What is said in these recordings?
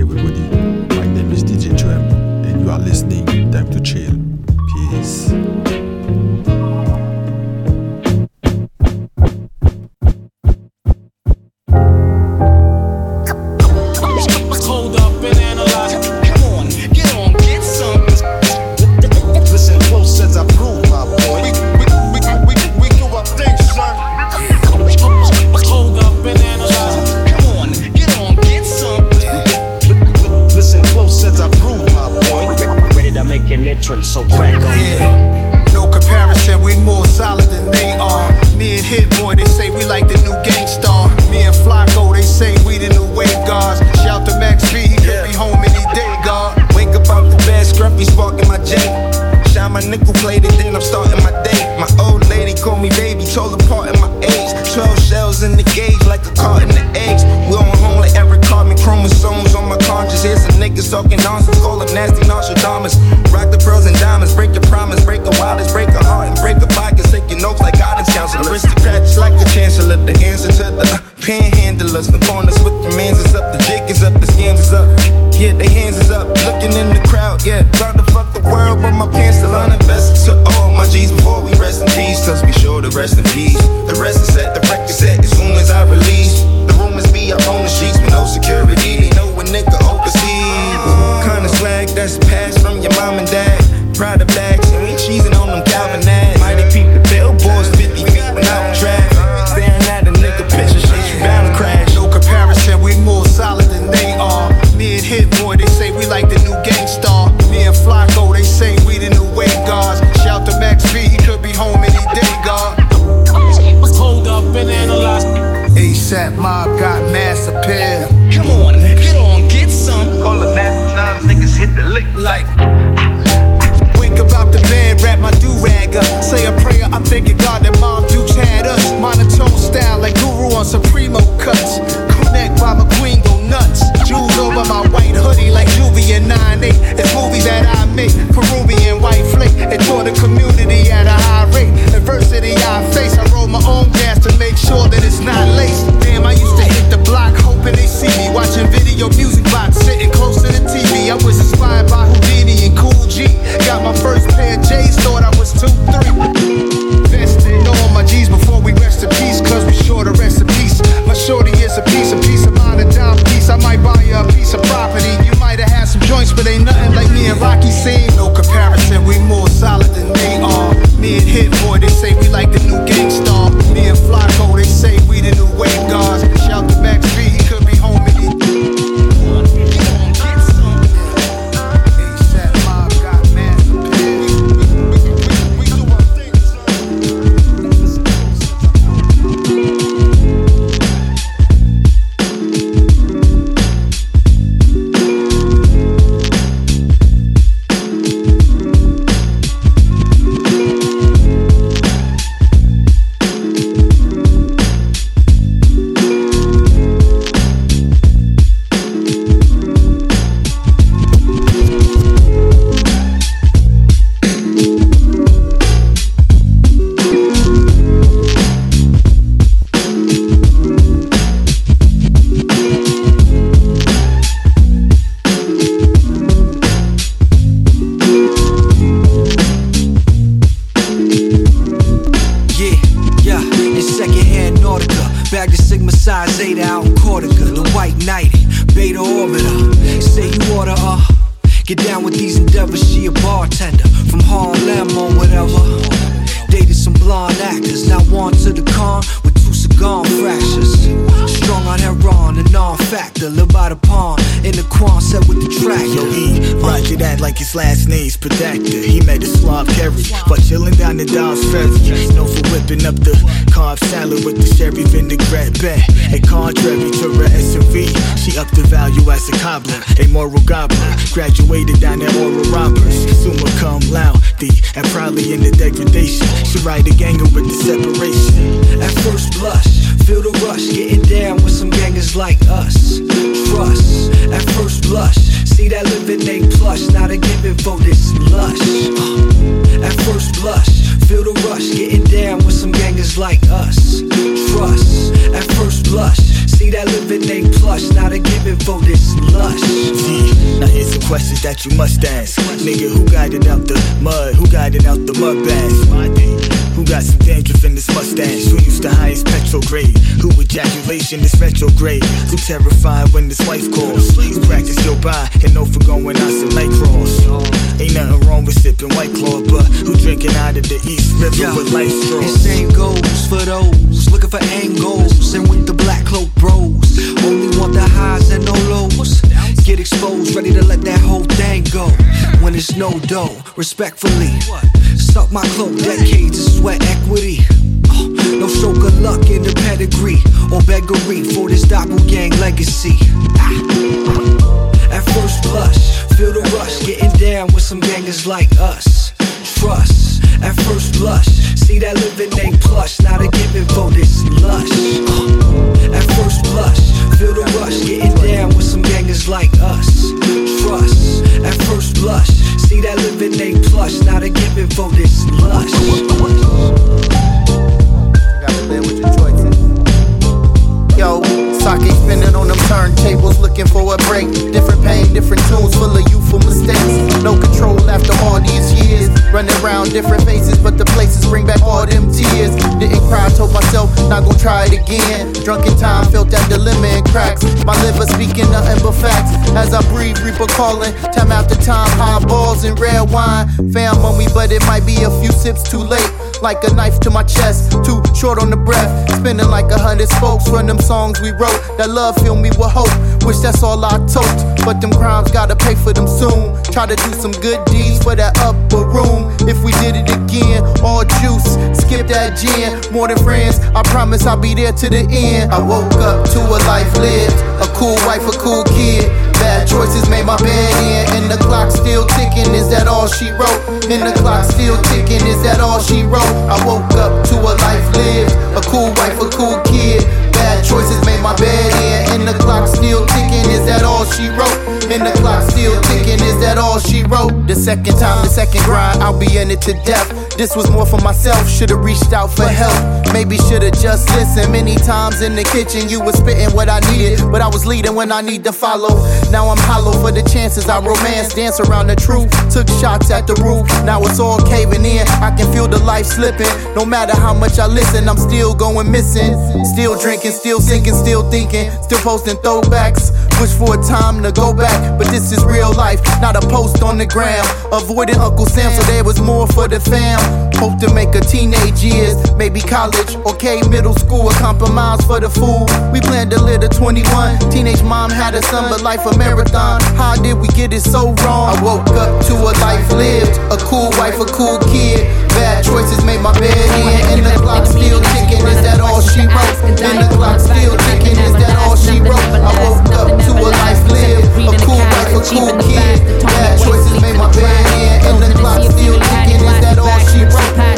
everybody. My 12 shells in the gauge, like a cart in the eggs. We on home like every carbon chromosomes on my conscience. Here's some niggas talking nonsense, call them nasty Nostradamus. Rock the pearls and diamonds, break your promise, break a wildest, break a heart, and break a pockets. Your notes like guidance counselors. Aristocrats like the chancellor, the answer to the panhandlers. The corners with the mans is up, the jig is up, the scams is up. Yeah, they hands is up, looking in the crowd, yeah. Trying to fuck the world, but my pants still uninvested. To all my G's before we rest in peace. Cause be sure to rest in peace. The rest is set, the record set as soon as I release. The rumors be up on the sheets with no security. They know a nigga overseas. Kinda swag that's passed from your mom and dad. Pride of bags, ASAP Mob got mass appeal. Come on, get on, get some. Call the nasty nines, niggas hit the lick like. Wake up out the bed, wrap my do-rag up. Say a prayer, I'm thanking God that Mom Dukes had us. Monotone style like Guru on Supremo cuts. Connect while my queen go nuts. Jewels over my white hoodie like Juvie and 9-8. It's movies that I make, Peruvian white flake. It taught the community at a high rate. Adversity I face, I roll my own gas to make sure that it's not see me. Watching video music box, sitting close to the TV. I was inspired by Houdini and Kool G. Got my first pair of J's, thought I was 2-3. Vested all my G's before we rest in peace, cause we sure to rest in peace. My shorty is a piece, a piece of mine, a dime piece. I might buy you a piece of property. You might have had some joints, but ain't nothing like me and Rocky seen. Bag the Sigma size Zeta out in Cortica. The white knighted, beta orbiter. Say you order, uh, get down with these endeavors. She a bartender from Harlem or whatever. Dated some blonde actors, now one to the con cigar fractures. Strong on heroin, a non-factor. Live by the pond in the Quan set with the track. Yo, E, roger that like his last name's Predactor. He made a Slav carry, but chillin' down the Dobbs Ferry. Known for whipping up the carb salad with the sherry vinaigrette bet. And contrary to her SUV, she upped the value as a cobbler, a moral gobbler. Graduated down at Oral Roberts, summa cum laude, and probably in the degradation. She ride a ganger with the separation. At first blush, feel the rush, getting down with some gangers like us. Trust, at first blush, see that living ain't plush, not a given for this lush. At first blush, feel the rush, getting down with some gangers like us. Trust at first blush. See that living ain't plush, not a given for this lush. Now here's some questions that you must ask. Nigga, who got it out the mud? Who got it out the mud bath? Got some dandruff in this mustache? Who used the highest petrograde? Who ejaculation is retrograde? Who terrified when this wife calls? Who practice your buy and know for going out some night crawls? Ain't nothing wrong with sipping white claw, but who drinking out of the East River Yeah. with life And straws? same goes for those looking for angles and with the black cloak bros. Only want the highs and no lows. Get exposed, ready to let that whole thing go. When it's no dough, respectfully. Suck my cloak, decades of sweat equity. Uh, no stroke of luck in the pedigree or beggary for this doppelgang legacy. Ah. At first blush, feel the rush, getting down with some gangers like us. Trust, at first blush, see that living ain't plush, not a given for this lush. Uh, Breathe, calling, time after time, high balls and red wine. Fam on me, but it might be a few sips too late like a knife to my chest. Too short on the breath, spinning like a hundred spokes from them songs we wrote. That love filled me with hope. Wish that's all I tote, but them crimes gotta pay for them soon. Try to do some good deeds for that upper room. If we did it again, all juice, skip that gin. More than friends, I promise I'll be there to the end. I woke up to a life lived, a cool wife, a cool kid. Choices made my bed in, and the clock still ticking. Is that all she wrote? And the clock still ticking. Is that all she wrote? I woke up to a life lived, a cool wife, a cool kid. Bad choices made my bed in, and the clock still ticking. Is that all she wrote? And the wrote? The second time, the second grind, I'll be in it to death. This was more for myself. Should've reached out for help. Maybe should've just listened. Many times in the kitchen, you was spitting what I needed, but I was leading when I need to follow. Now I'm hollow for the chances I romance, dance around the truth. Took shots at the roof. Now it's all caving in. I can feel the life slipping. No matter how much I listen, I'm still going missing. Still drinking, still sinking, still thinking, still posting throwbacks. Wish for a time to go back, but this is real life, not a post on the gram. Avoiding Uncle Sam, so there was more for the fam. Hope to make a teenage years, maybe college, okay, middle school, a compromise for the fool. We planned to live to 21. Teenage mom had a son, but life a marathon. How did we get it so wrong? I woke up to a life lived, a cool wife, a cool kid. Bad choices made my bed in, and the clock still ticking. Is that all she wrote? And the clock still ticking. Is that all she wrote? I woke up to a life lived, a cool wife, a cool kid. Bad choices made my bed. in, and the clock still ticking. Is that all she wrote?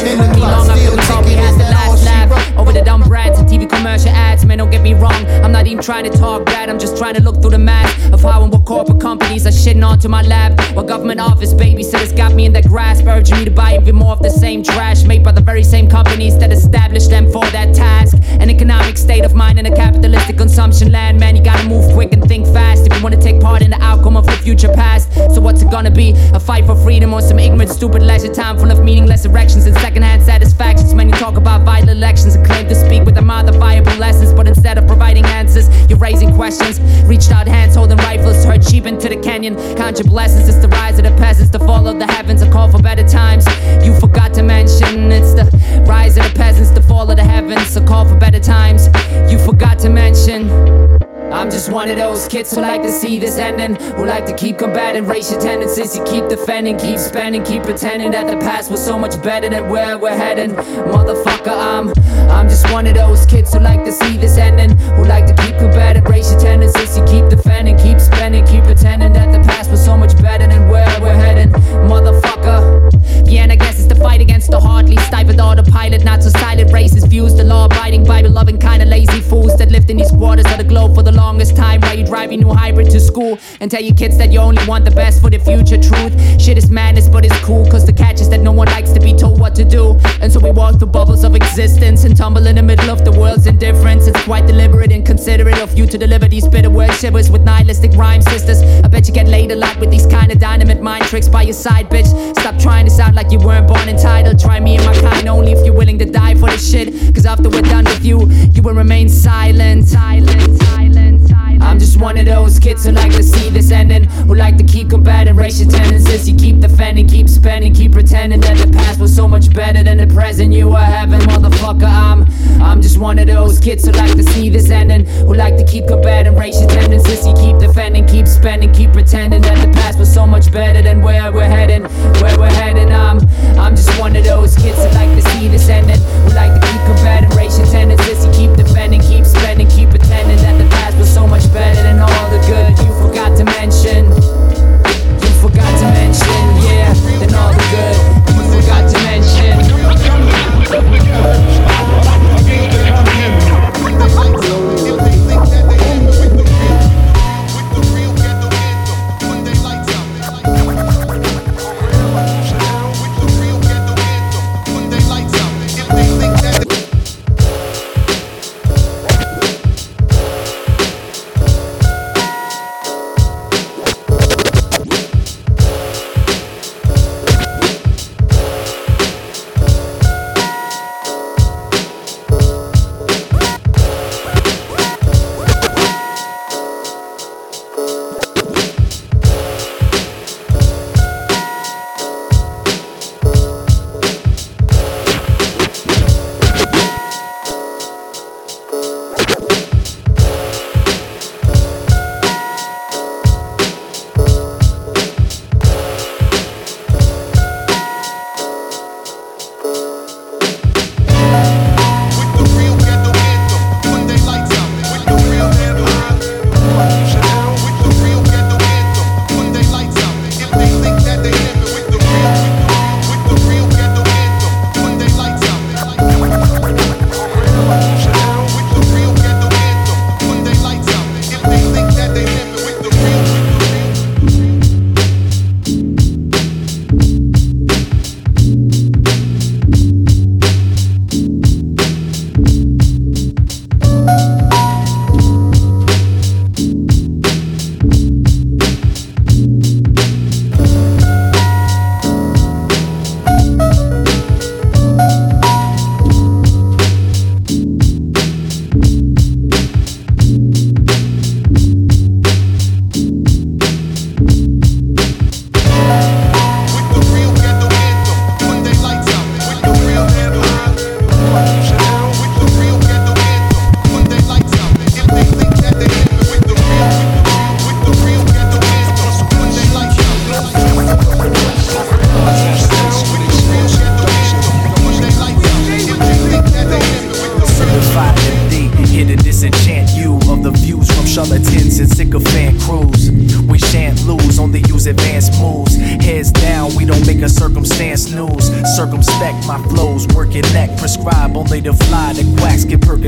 Don't get me wrong. I'm not even trying to talk bad, I'm just trying to look through the math of how and what corporate companies are shitting onto my lap. What government office babysitters got me in their grasp, urging me to buy even more of the same trash made by the very same companies that established them for that task. An economic state of mind in a capitalistic consumption land, man, you gotta move quick and think fast if you wanna take part in the outcome of the future past. So what's it gonna be? A fight for freedom or some ignorant, stupid leisure time full of meaningless erections and secondhand satisfactions? Man, you talk about vital elections and claim to speak with the modifiable lessons, but instead of providing answers, you're raising questions. Reached out hands holding rifles, heard sheep into the canyon. Your blessings, it's the rise of the peasants, the fall of the heavens, a call for better times. You forgot to mention it's the rise of the peasants, the fall of the heavens, a call for better times. You forgot to mention. I'm just one of those kids who like to see this ending, who like to keep combating racial tendencies. You keep defending, keep spending, keep pretending that the past was so much better than where we're heading. Motherfucker, I'm, I'm just one of those kids who like to see this ending, who like to keep combating racial tendencies. You keep defending, keep spending, keep pretending that the past was so much better than where we're heading. Motherfucker. And I guess it's the fight against the hardly stifled autopilot, not so silent racist views, the law abiding Bible loving, kinda lazy fools that lived in these quarters of the globe for the longest time. While you drive your new hybrid to school and tell your kids that you only want the best for the future. Truth, shit is madness, but it's cool, cause the catch is that no one likes to be told what to do. And so we walk through bubbles of existence and tumble in the middle of the world's indifference. It's quite deliberate and considerate of you to deliver these bitter word shivers with nihilistic rhyme sisters. I bet you get laid a lot with these kind of dynamite mind tricks by your side, bitch. Stop trying to sound like you weren't born entitled. Try me and my kind only if you're willing to die for this shit. Cause after we're done with you, you will remain silent, silent, silent. I'm just one of those kids who like to see this ending, who like to keep combating racial tendencies. You keep defending, keep spending, keep pretending that the past was so much better than the present you are having, motherfucker. I'm, I'm just one of those kids who like to see this ending, who like to keep combating racial tendencies. You keep defending, keep spending, keep pretending that the past was so much better than where we're heading, where we're heading. I'm, I'm just one of those kids who like to see this ending, who like to keep combating racial tendencies. You keep defending, keep spending, keep pretending that much better than all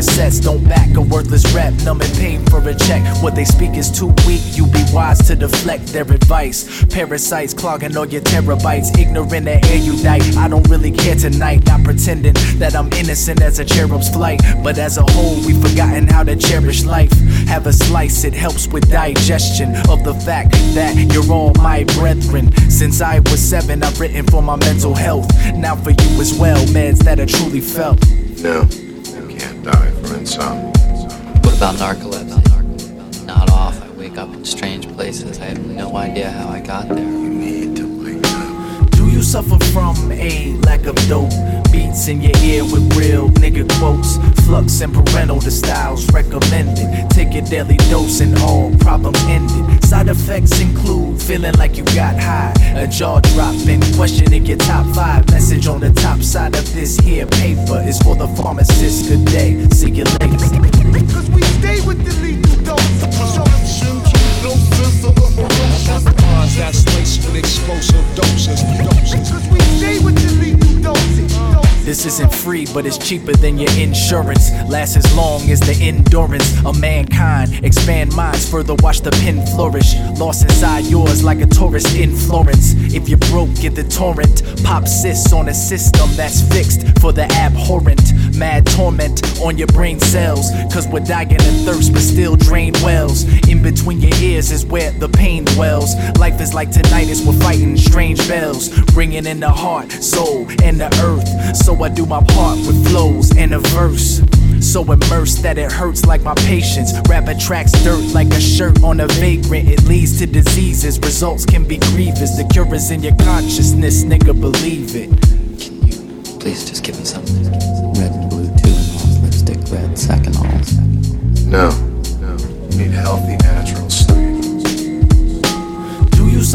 Percocets, don't back a worthless rep. Numb and pain for a check. What they speak is too weak, you be wise to deflect their advice. Parasites clogging all your terabytes, ignorant and erudite. I don't really care tonight, not pretending that I'm innocent as a cherub's flight. But as a whole, we've forgotten how to cherish life. Have a slice, it helps with digestion of the fact that you're all my brethren. Since I was seven, I've written for my mental health. Now for you as well, meds that are truly felt. No, you can't die from insomnia. Uh, what about narcolepsy? Not off. I wake up in strange places. I have no idea how I got there. You need to wake up. Do you suffer from a lack of dope? Beats in your ear with real nigga quotes. Flux and parental, the styles recommended. Take your daily dose and all problems ended. Side effects include feeling like you got high. A jaw dropping, questioning your top five. Message on the top side of this here paper is for the pharmacist. Good day, see you later. Cause we stay with the lethal dose. Bars that's laced with explosive doses. Cause we stay with the lethal dosage. This isn't free, but it's cheaper than your insurance. Lasts as long as the endurance of mankind. Expand minds, further watch the pen flourish. Lost inside yours like a tourist in Florence. If you're broke, get the torrent. Pop cis on a system that's fixed for the abhorrent. Mad torment on your brain cells. Cause we're dying of thirst, but still drain wells. In between your ears is where the pain dwells. Life is like tinnitus, we're fighting strange bells. ringing in the heart, soul, and the earth. So I do my part with flows and a verse. So immersed that it hurts like my patience. Rap attracts dirt like a shirt on a vagrant. It leads to diseases. Results can be grievous. The cure is in your consciousness, nigga, believe it. Please just give me something. Red and blue, two and all. Lipstick red, second all. No. No. You need healthy, natural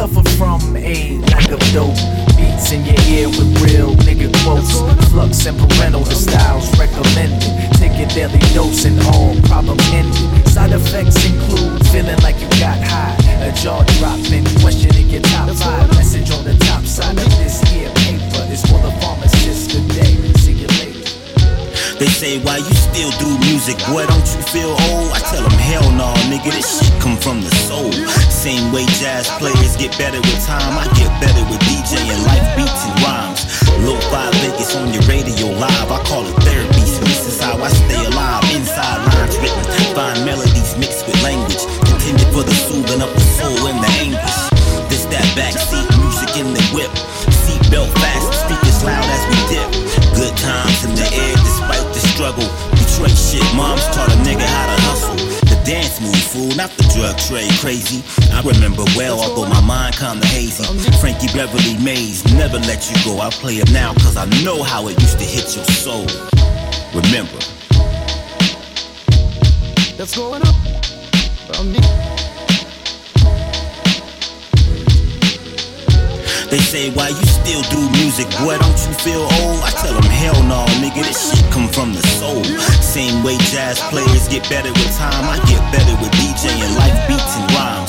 suffer from a lack of dope? Beats in your ear with real nigga quotes. Flux and parental, the styles recommended. Take your daily dose and all problem ended. Side effects include feeling like you got high. A jaw dropping, questioning your top five. Message on the top side of this here paper is for the pharmacist. Good day, see you later. They say, why you still do music, boy, don't you feel old? I tell them, hell no, nigga, this shit come from the soul. Same way jazz players get better with time, I get better with DJing life beats and rhymes. Low five Vegas on your radio live, I call it therapy, so this is how I stay alive. Inside lines written, find melodies mixed with language, intended for the soothing of the soul and the anguish. This that backseat music in the whip, seatbelt fast, speakers loud as we dip. Good times in the air despite the struggle. Detroit shit, moms taught a nigga how to hustle. The dance move, fool, not the drug trade, crazy. I remember well, although my mind kinda hazy. Frankie Beverly Maze, never let you go. I play it now, cause I know how it used to hit your soul. Remember. That's going up. They say, why you still do music, boy, don't you feel old? I tell them, hell no, nigga, this shit come from the soul. Same way jazz players get better with time, I get better with DJing life beats and rhymes.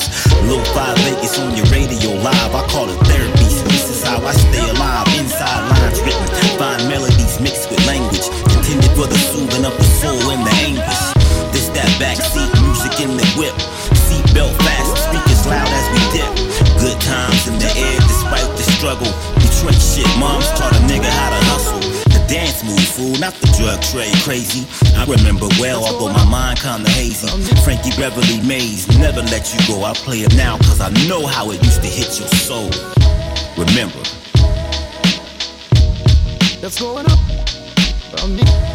Beverly Maze, never let you go. I play it now, cause I know how it used to hit your soul. Remember. That's going up.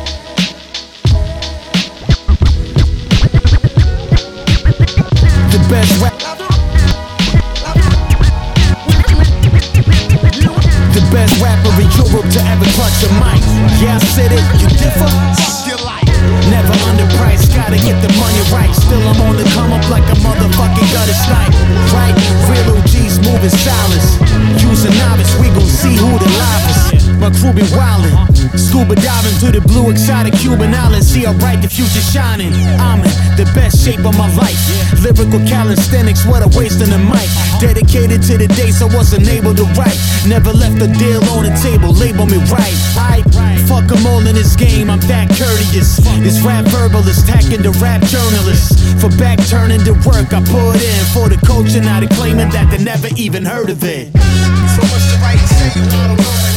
Moving silence. Wildin'. Scuba diving to the blue exotic Cuban islands. See how bright the future shining. I'm in the best shape of my life. Lyrical calisthenics, what a waste on the mic. Dedicated to the days I wasn't able to write. Never left a deal on the table, label me right. I fuck 'em all in this game, I'm that courteous. This rap verbalist hacking the rap journalists. For back turning the work I put in. For the culture, now they claiming that they never even heard of it. So to say, you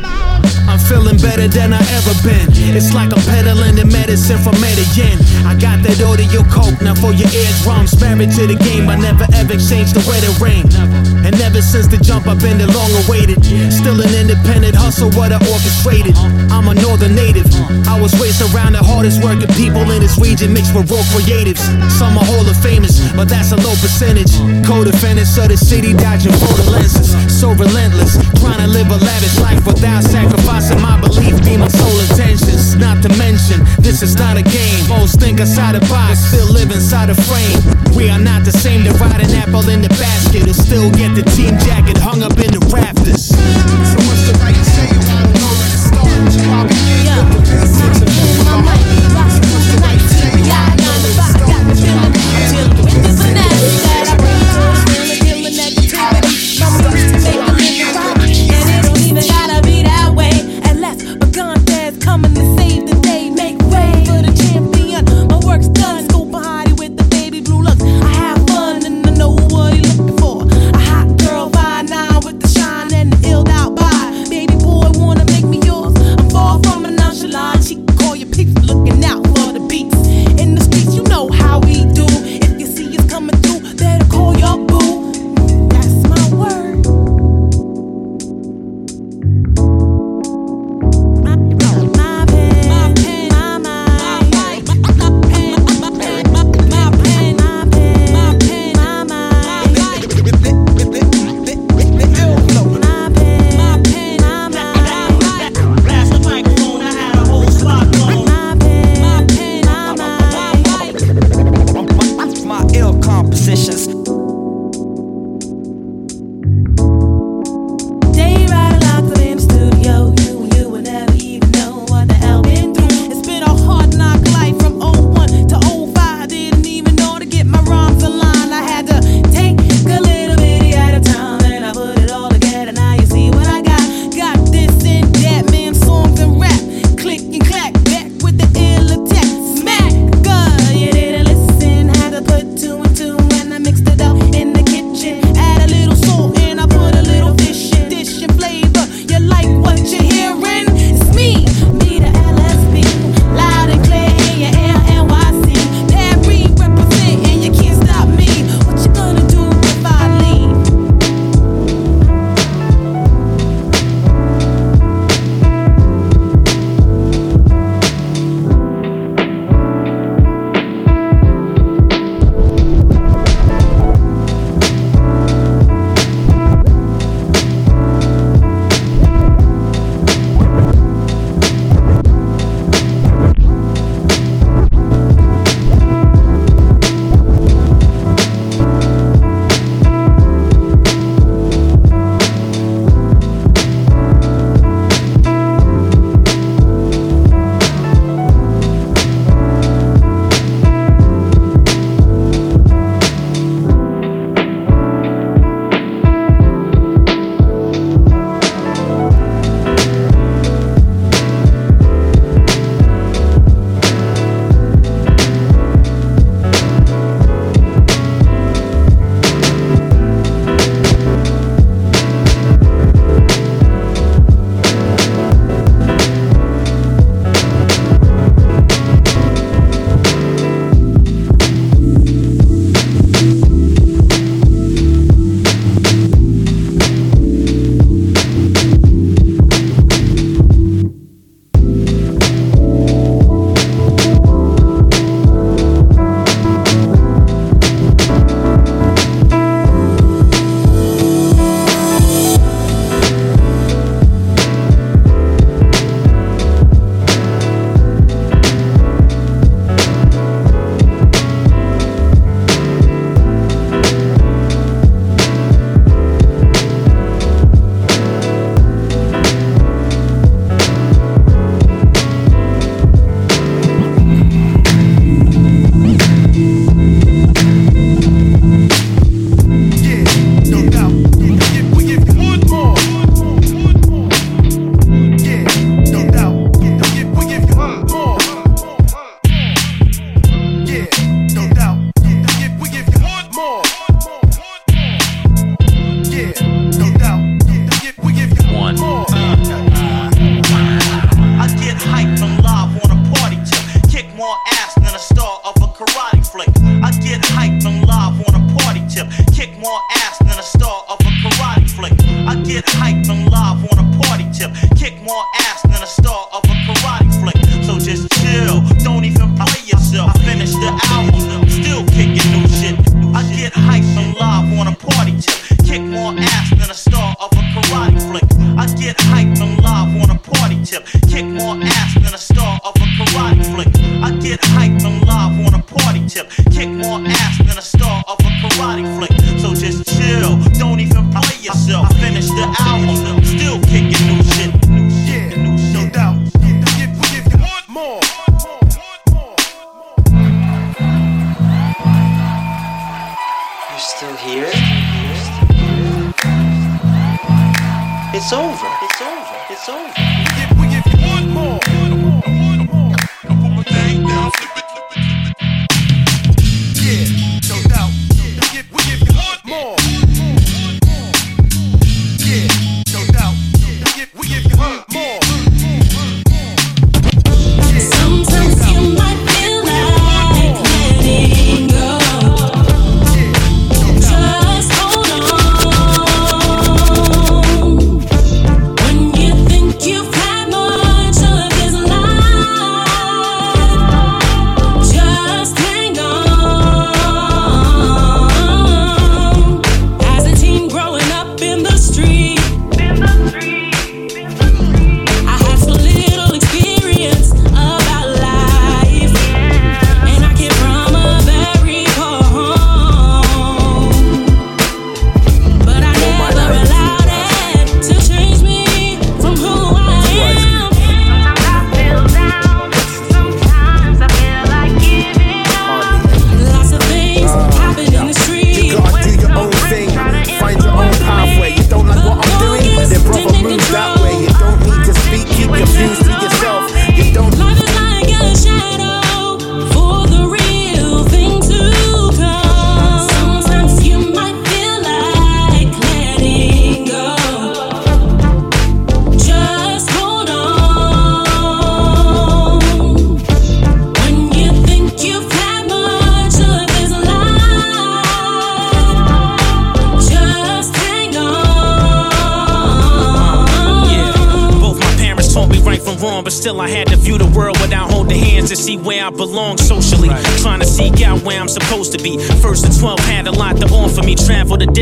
I'm feeling better than I ever been. It's like I'm peddling the medicine from Medellin. I got that audio coke now for your eardrums. Married to the game, I never ever changed the wedding ring. And ever since the jump, I've been the long awaited. Still an independent hustle, what I orchestrated. I'm a northern native. I was raised around the hardest working people in this region, mixed with raw creatives. Some are Hall of Famous, but that's a low percentage. Co-defendants of the city, dodging photo lenses. So relentless, trying to live a lavish life without sacrificing Trust in my belief be my sole intentions. Not to mention, this is not a game. Most think outside the box, still live inside a frame. We are not the same to ride an apple in the basket or still get the team jacket hung up in the rafters. So what's the right to say you wanna know where to start? You yeah.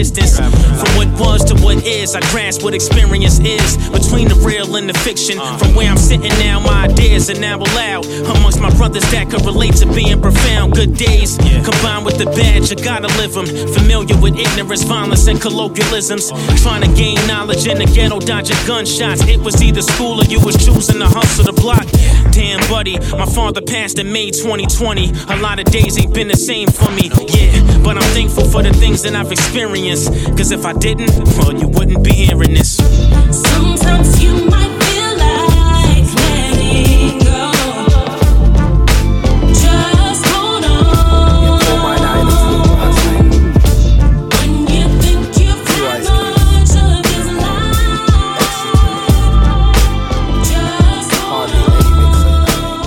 Distance. From what was to what is, I grasp what experience is. Between the real and the fiction. Uh. From where I'm sitting now, my ideas are now allowed. Amongst my brothers that could relate to being profound. Good days combined with the bad, you gotta live them. Familiar with ignorance, violence, and colloquialisms. Trying to gain knowledge in the ghetto, dodging gunshots. It was either school or you was choosing to hustle the block. Damn, buddy, my father passed in May 2020. A lot of days ain't been the same for me. Yeah, but I'm thankful for the things that I've experienced. Cause if I didn't, well, you wouldn't be hearing this. Sometimes you might feel like letting go. Just hold on. When you think you've had much of this life, just hold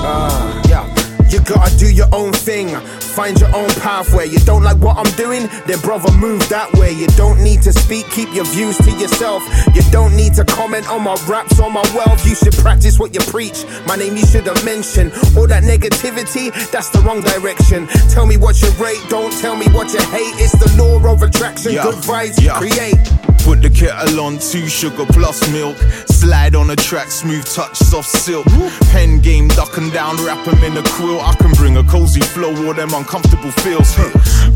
Ah, yeah. You gotta do your own thing. Find your own pathway. You don't like what I'm doing? Then, brother, move that way. You don't need to speak, keep your views to yourself. You don't need to comment on my raps or my wealth. You should practice what you preach. My name you should have mentioned. All that negativity, that's the wrong direction. Tell me what you rate, don't tell me what you hate. It's the law of attraction. Yeah. Good vibes Yeah. create. Put the kettle on, two sugar plus milk. Slide on a track, smooth touch, soft silk. Pen game, ducking down, wrap 'em in a quill. I can bring a cozy flow, all them uncomfortable feels.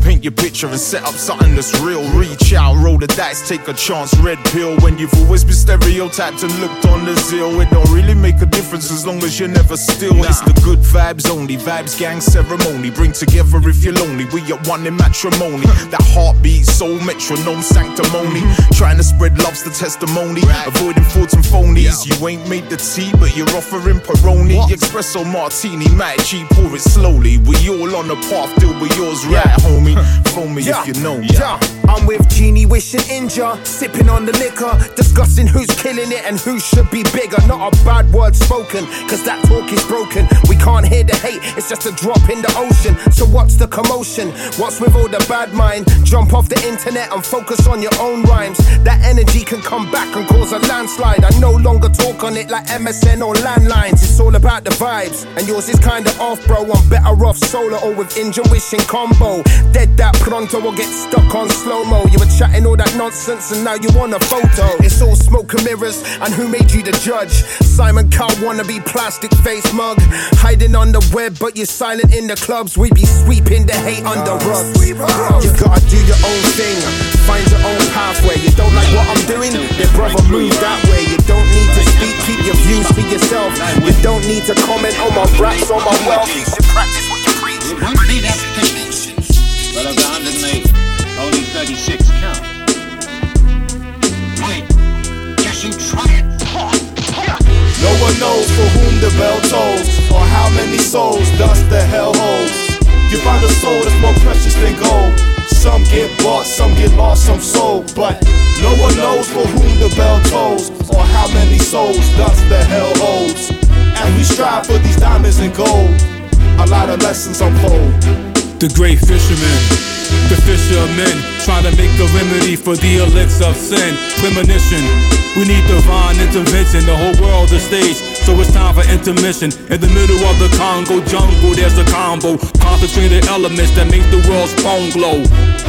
Paint your picture and set up something that's real. Reach out, roll the dice, take a chance, red pill. When you've always been stereotyped and looked on the zeal, it don't really make a difference as long as you're never still. It's the good vibes only, vibes gang ceremony. Bring together if you're lonely, we are one in matrimony. That heartbeat, soul metronome, sanctimony. Mm-hmm. Trying to spread love's the testimony. Avoiding frauds and phonies. You ain't made the tea, but you're offering Peroni. Espresso martini, Matt G, pour it slowly. We all on the path, till we yours right, homie. Phone me if you know me. Yeah, I'm with Genie wishing Inja, sipping on the liquor, discussing who's killing it and who should be bigger. Not a bad word spoken, cause that talk is broken. We can't hear the hate, it's just a drop in the ocean. So what's the commotion? What's with all the bad mind? Jump off the internet and focus on your own rhymes. that energy can come back and cause a landslide. I no longer talk on it like MSN or landlines. It's all about the vibes, and yours is kinda off, bro. I'm better off solo or with engine wishing combo. Dead that pronto or get stuck on slow mo. You were chatting all that nonsense, and now you want a photo. It's all smoke and mirrors, and who made you the judge? Simon Cowell wanna be plastic face mug, hiding on the web, but you're silent in the clubs. We be sweeping the hate under rugs. You gotta do your own thing, find your own pathway. You don't like what I'm doing? Then brother, move that way. You don't need to speak, keep your views for yourself. You don't need to comment on my raps or my wealth. You should practice what you preach. But the 108, only 36 count. Wait, guess you try it. No one knows for whom the bell tolls, or how many souls dust the hell holds. You find a soul that's more precious than gold. Some get bought, some get lost, some sold. But no one knows for whom the bell tolls, or how many souls dust the hell holds. As we strive for these diamonds and gold, a lot of lessons unfold. The great fisherman, the fishermen, trying to make a remedy for the elixir of sin. Premonition, we need divine intervention. The whole world is stage, so it's time for intermission. In the middle of the Congo jungle, there's a combo. Concentrated elements that make the world's phone glow.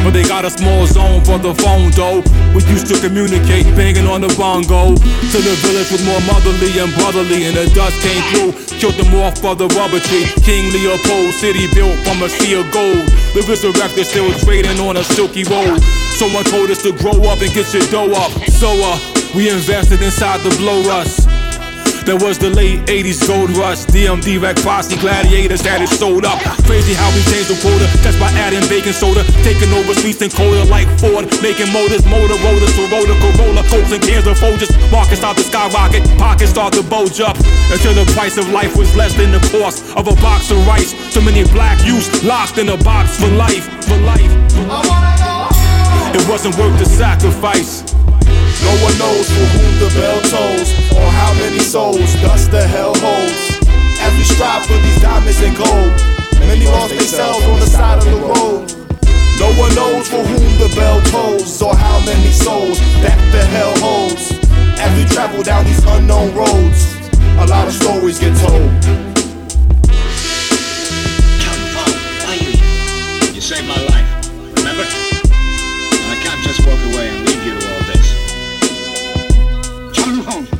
But they got a small zone for the phone though. We used to communicate, banging on the bongo. To the village was more motherly and brotherly, and the dust came through. Killed them off for the rubber tree. King Leopold, city built from a sea of gold. The resurrected still trading on a silky road. Someone told us to grow up and get your dough up. So uh, we invested inside the blow rush. There was the late 80s gold rush. DMD Rec Posse Gladiators had it sold up. Crazy how we changed the quota just by adding baking soda. Taking over streets and cola like Ford. Making motors, Motorola's, Toyota, Corolla, Colts and cans of Folgers. Markets start to skyrocket, pockets start to bulge up. Until the price of life was less than the cost of a box of rice. So many black youths locked in a box for life, for life. It wasn't worth the sacrifice. No one knows for whom the bell tolls, or how many souls dust the hell holds. As we strive for these diamonds and gold, many lost themselves on the side of the road. No one knows for whom the bell tolls, or how many souls that the hell holds. As we travel down these unknown roads, a lot of stories get told. You saved my life, remember? And I can't just walk away home.